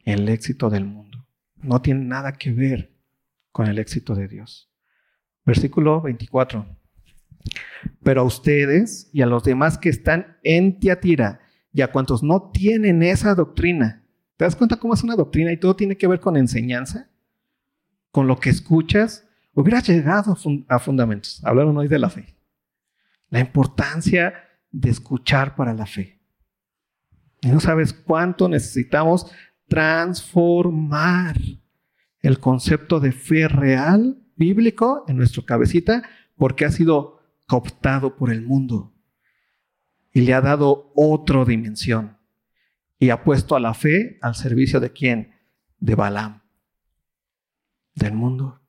El éxito del mundo no tiene nada que ver con el éxito de Dios. Versículo 24. Pero a ustedes y a los demás que están en Tiatira y a cuantos no tienen esa doctrina. ¿Te das cuenta cómo es una doctrina y todo tiene que ver con enseñanza? Con lo que escuchas. Hubieras llegado a fundamentos. Hablaron hoy de la fe. La importancia de escuchar para la fe. Y no sabes cuánto necesitamos transformar el concepto de fe real, bíblico, en nuestra cabecita, porque ha sido cooptado por el mundo y le ha dado otra dimensión. Y ha puesto a la fe al servicio de quién? De Balaam, del mundo.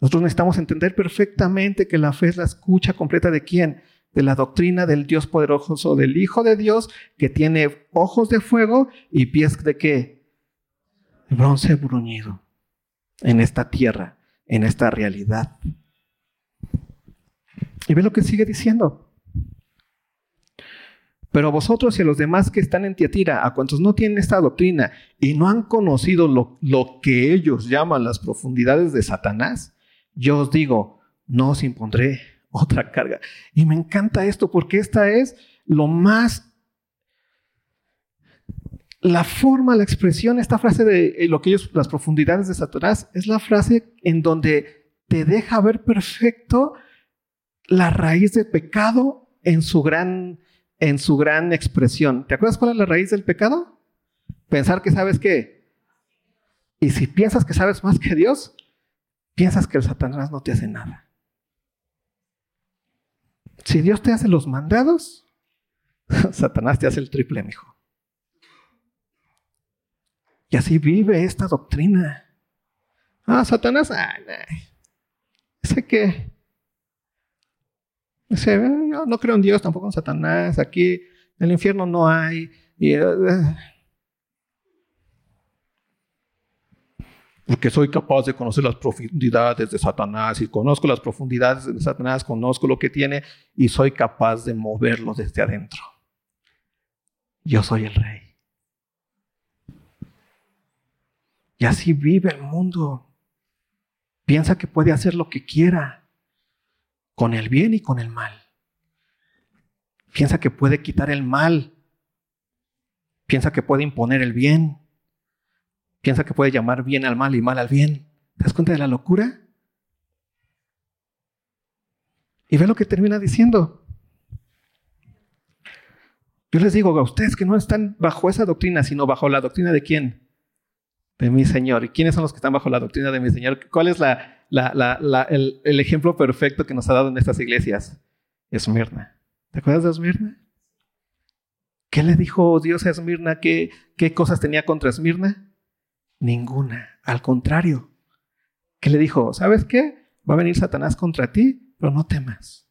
Nosotros necesitamos entender perfectamente que la fe es la escucha completa de quién? De la doctrina del Dios poderoso, del Hijo de Dios, que tiene ojos de fuego y pies de qué? De bronce bruñido en esta tierra, en esta realidad. Y ve lo que sigue diciendo. Pero a vosotros y a los demás que están en Tiatira, a cuantos no tienen esta doctrina y no han conocido lo, lo que ellos llaman las profundidades de Satanás, yo os digo, no os impondré <laughs> otra carga. Y me encanta esto porque esta es lo más la forma, la expresión, esta frase de eh, lo que ellos, las profundidades de Satanás, es la frase en donde te deja ver perfecto la raíz del pecado en su gran en su gran expresión. ¿Te acuerdas cuál es la raíz del pecado? Pensar que sabes qué. Y si piensas que sabes más que Dios, piensas que el Satanás no te hace nada. Si Dios te hace los mandados, <laughs> Satanás te hace el triple, mijo. Y así vive esta doctrina. Ah, Satanás, ah, Sé que Dice, no, creo en Dios, tampoco en Satanás. Aquí En el infierno no hay. Y, eh, porque soy capaz de conocer las profundidades de Satanás y conozco las profundidades de Satanás, conozco lo que tiene y soy capaz de moverlo desde adentro. Yo soy el rey. Y así vive el mundo. Piensa que puede hacer lo que quiera, con el bien y con el mal. Piensa que puede quitar el mal. Piensa que puede imponer el bien. Piensa que puede llamar bien al mal y mal al bien. ¿Te das cuenta de la locura? Y ve lo que termina diciendo. Yo les digo a ustedes que no están bajo esa doctrina, sino bajo la doctrina de quién? De mi Señor. ¿Y quiénes son los que están bajo la doctrina de mi Señor? ¿Cuál es el, ejemplo perfecto que nos ha dado en estas iglesias? Esmirna. ¿Te acuerdas de Esmirna? ¿Qué le dijo Dios a Esmirna? ¿Qué, qué cosas tenía contra Esmirna? Ninguna. Al contrario, que le dijo, ¿sabes qué? Va a venir Satanás contra ti, pero no temas.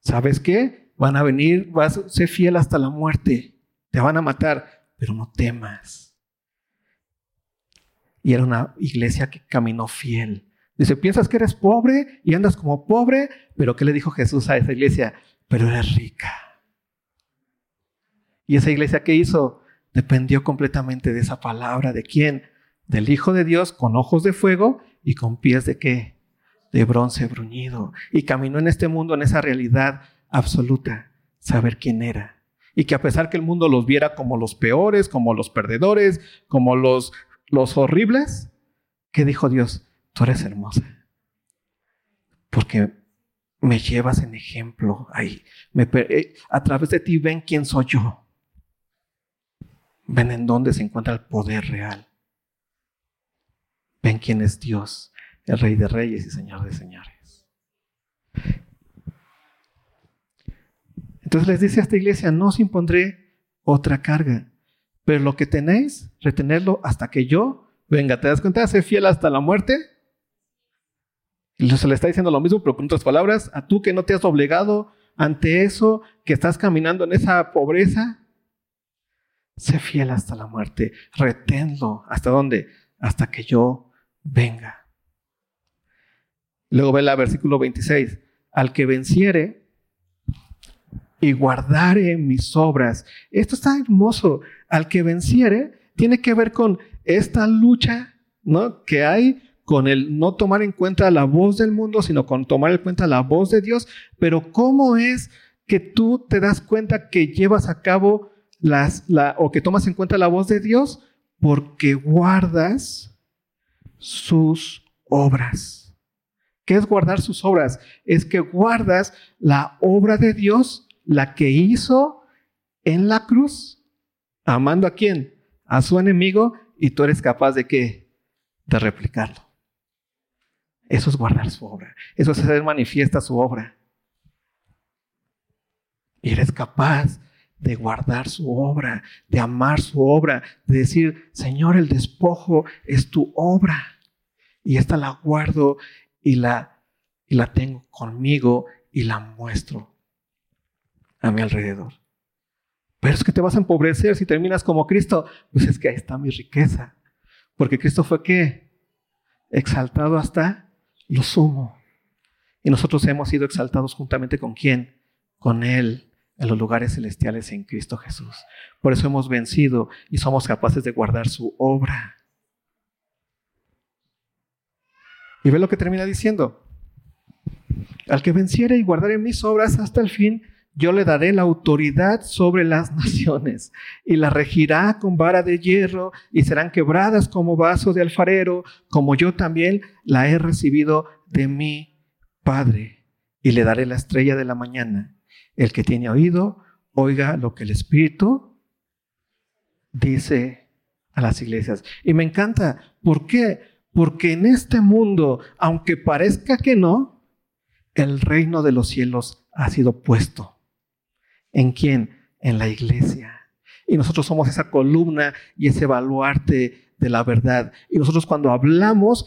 ¿Sabes qué? Van a venir, vas a ser fiel hasta la muerte. Te van a matar, pero no temas. Y era una iglesia que caminó fiel. Dice, piensas que eres pobre y andas como pobre, pero ¿qué le dijo Jesús a esa iglesia? Pero eres rica. ¿Y esa iglesia qué hizo? dependió completamente de esa palabra. ¿De quién? Del Hijo de Dios con ojos de fuego y con pies de qué? De bronce bruñido. Y caminó en este mundo en esa realidad absoluta, saber quién era. Y que a pesar que el mundo los viera como los peores, como los perdedores, como los, los horribles, ¿qué dijo Dios? Tú eres hermosa. Porque me llevas en ejemplo ahí. Me, eh, a través de ti ven quién soy yo. Ven en dónde se encuentra el poder real. Ven quién es Dios, el Rey de Reyes y Señor de Señores. Entonces les dice a esta iglesia, no os impondré otra carga, pero lo que tenéis, retenerlo hasta que yo venga. ¿Te das cuenta? Sé fiel hasta la muerte. Y se le está diciendo lo mismo, pero con otras palabras, a tú que no te has obligado ante eso, que estás caminando en esa pobreza, Sé fiel hasta la muerte. Reténlo. ¿Hasta dónde? Hasta que yo venga. Luego ve el versículo 26. Al que venciere y guardare mis obras. Esto está hermoso. Al que venciere tiene que ver con esta lucha ¿no? que hay con el no tomar en cuenta la voz del mundo, sino con tomar en cuenta la voz de Dios. Pero ¿cómo es que tú te das cuenta que llevas a cabo o que tomas en cuenta la voz de Dios porque guardas sus obras. ¿Qué es guardar sus obras? Es que guardas la obra de Dios, la que hizo en la cruz, amando a quién? A su enemigo, y tú eres capaz de qué? De replicarlo. Eso es guardar su obra. Eso es hacer manifiesta su obra. Y eres capaz de guardar su obra, de amar su obra, de decir, Señor, el despojo es tu obra. Y esta la guardo y la, y la tengo conmigo y la muestro a mi alrededor. Pero es que te vas a empobrecer si terminas como Cristo. Pues es que ahí está mi riqueza. Porque Cristo fue qué? Exaltado hasta lo sumo. Y nosotros hemos sido exaltados juntamente con quién? Con Él en los lugares celestiales en Cristo Jesús. Por eso hemos vencido y somos capaces de guardar su obra. Y ve lo que termina diciendo. Al que venciere y guardare mis obras hasta el fin, yo le daré la autoridad sobre las <laughs> naciones y la regirá con vara de hierro y serán quebradas como vaso de alfarero, como yo también la he recibido de mi Padre. Y le daré la estrella de la mañana. El que tiene oído, oiga lo que el Espíritu dice a las iglesias. Y me encanta. ¿Por qué? Porque en este mundo, aunque parezca que no, el reino de los cielos ha sido puesto. ¿En quién? En la iglesia. Y nosotros somos esa columna y ese baluarte de la verdad. Y nosotros cuando hablamos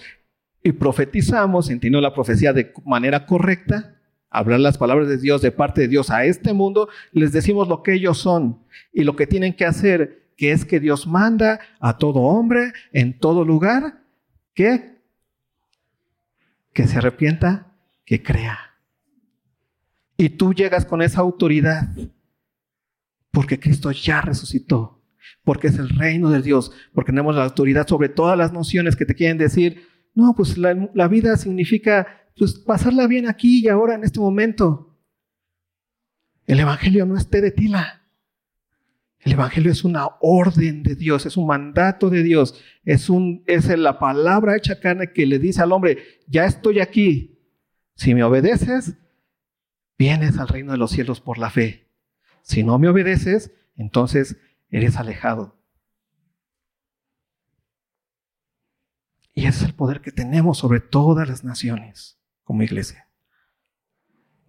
y profetizamos, entiendo la profecía de manera correcta, hablar las palabras de Dios de parte de Dios a este mundo, les decimos lo que ellos son y lo que tienen que hacer, que es que Dios manda a todo hombre en todo lugar que que se arrepienta, que crea. Y tú llegas con esa autoridad porque Cristo ya resucitó, porque es el reino de Dios, porque tenemos la autoridad sobre todas las nociones que te quieren decir, no, pues la, vida significa pues, pasarla bien aquí y ahora en este momento. El Evangelio no es de tila. El Evangelio es una orden de Dios, es un mandato de Dios, es, un, es la palabra hecha carne que le dice al hombre, ya estoy aquí. Si me obedeces, vienes al reino de los cielos por la fe. Si no me obedeces, entonces eres alejado. Y ese es el poder que tenemos sobre todas las naciones como iglesia.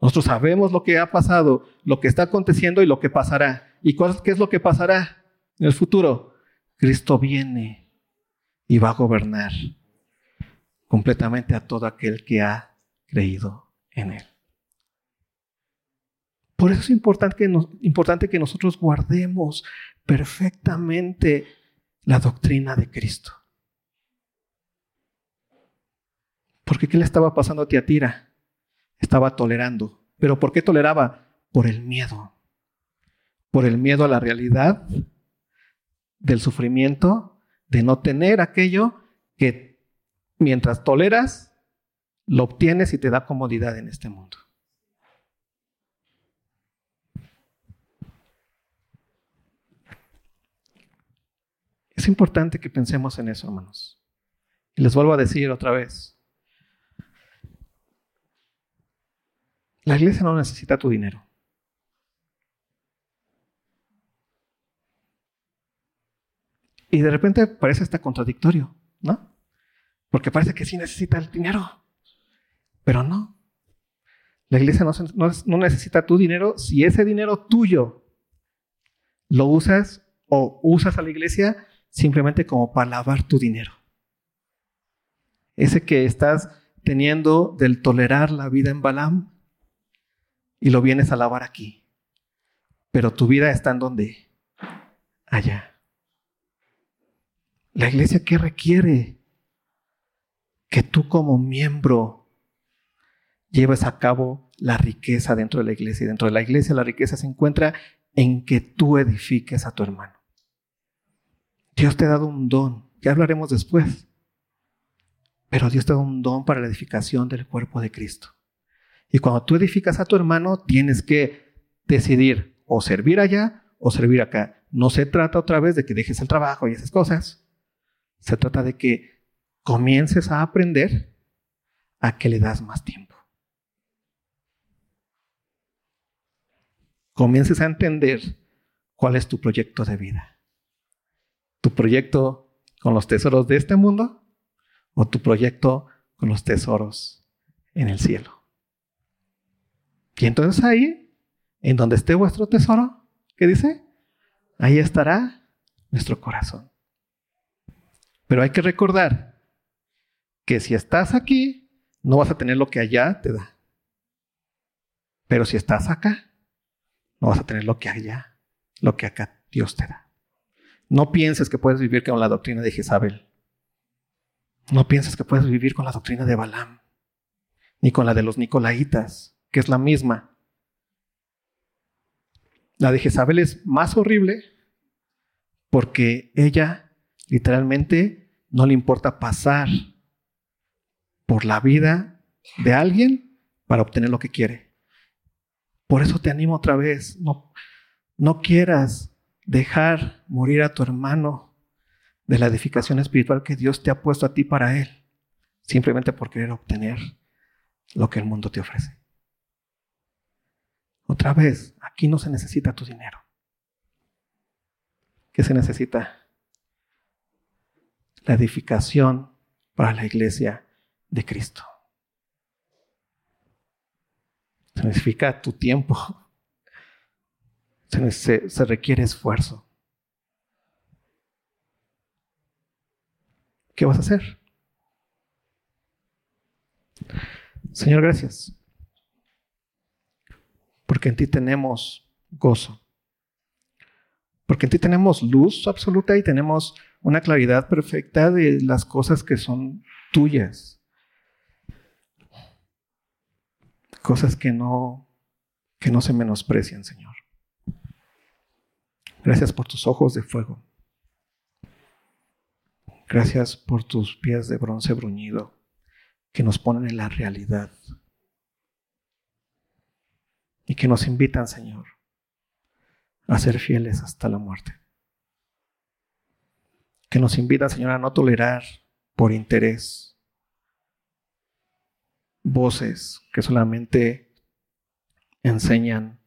Nosotros sabemos lo que ha pasado, lo que está aconteciendo y lo que pasará. ¿Y qué es lo que pasará en el futuro? Cristo viene y va a gobernar completamente a todo aquel que ha creído en Él. Por eso es importante que, nosotros guardemos perfectamente la doctrina de Cristo. Porque ¿qué le estaba pasando a Tiatira? Estaba tolerando. ¿Pero por qué toleraba? Por el miedo. Por el miedo a la realidad del sufrimiento, de no tener aquello que mientras toleras, lo obtienes y te da comodidad en este mundo. Es importante que pensemos en eso, hermanos. Y les vuelvo a decir otra vez, La iglesia no necesita tu dinero. Y de repente parece hasta contradictorio, ¿no? Porque parece que sí necesita el dinero, pero no. La iglesia no, necesita tu dinero si ese dinero tuyo lo usas o usas a la iglesia simplemente como para lavar tu dinero. Ese que estás teniendo del tolerar la vida en Balaam, y lo vienes a lavar aquí. Pero tu vida está en donde? Allá. La iglesia, ¿qué requiere? Que tú como miembro lleves a cabo la riqueza dentro de la iglesia. Y dentro de la iglesia la riqueza se encuentra en que tú edifiques a tu hermano. Dios te ha dado un don, ya hablaremos después, pero Dios te ha dado un don para la edificación del cuerpo de Cristo. Y cuando tú edificas a tu hermano, tienes que decidir o servir allá o servir acá. No se trata otra vez de que dejes el trabajo y esas cosas. Se trata de que comiences a aprender a que le das más tiempo. Comiences a entender cuál es tu proyecto de vida. ¿Tu proyecto con los tesoros de este mundo o tu proyecto con los tesoros en el cielo? Y entonces ahí, en donde esté vuestro tesoro, ¿qué dice? Ahí estará nuestro corazón. Pero hay que recordar que si estás aquí, no vas a tener lo que allá te da. Pero si estás acá, no vas a tener lo que allá, lo que acá Dios te da. No pienses que puedes vivir con la doctrina de Jezabel. No pienses que puedes vivir con la doctrina de Balaam, ni con la de los Nicolaitas que es la misma. La de Jezabel es más horrible porque ella literalmente no le importa pasar por la vida de alguien para obtener lo que quiere. Por eso te animo otra vez, no, no quieras dejar morir a tu hermano de la edificación espiritual que Dios te ha puesto a ti para él, simplemente por querer obtener lo que el mundo te ofrece. Otra vez, aquí no se necesita tu dinero. ¿Qué se necesita? La edificación para la iglesia de Cristo. Necesita tu tiempo. Se, requiere esfuerzo. ¿Qué vas a hacer? Señor, gracias porque en ti tenemos gozo, porque en ti tenemos luz absoluta y tenemos una claridad perfecta de las cosas que son tuyas, cosas que no, que no se menosprecian, Señor. Gracias por tus ojos de fuego. Gracias por tus pies de bronce bruñido que nos ponen en la realidad y que nos invitan, Señor, a ser fieles hasta la muerte. Que nos invitan, Señor, a no tolerar por interés voces que solamente enseñan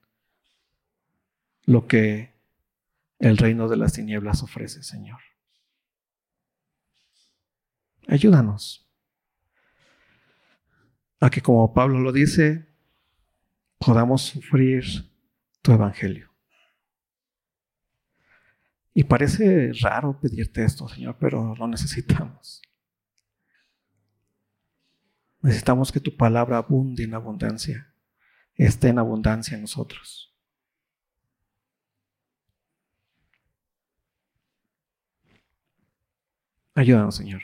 lo que el reino de las tinieblas ofrece, Señor. Ayúdanos a que, como Pablo lo dice, podamos sufrir tu evangelio. Y parece raro pedirte esto, Señor, pero lo necesitamos. Necesitamos que tu palabra abunde en abundancia, esté en abundancia en nosotros. Ayúdanos, Señor,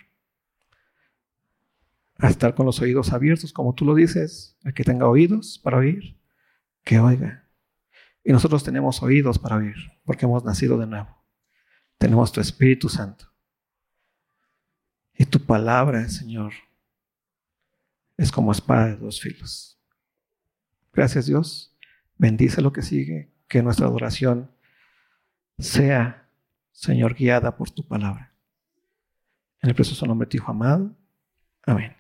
a estar con los oídos abiertos, como tú lo dices, a que tenga oídos para oír, que oiga. Y nosotros tenemos oídos para oír, porque hemos nacido de nuevo. Tenemos tu Espíritu Santo. Y tu palabra, Señor, es como espada de dos filos. Gracias Dios. Bendice lo que sigue. Que nuestra adoración sea, Señor, guiada por tu palabra. En el precioso nombre de tu Hijo amado. Amén.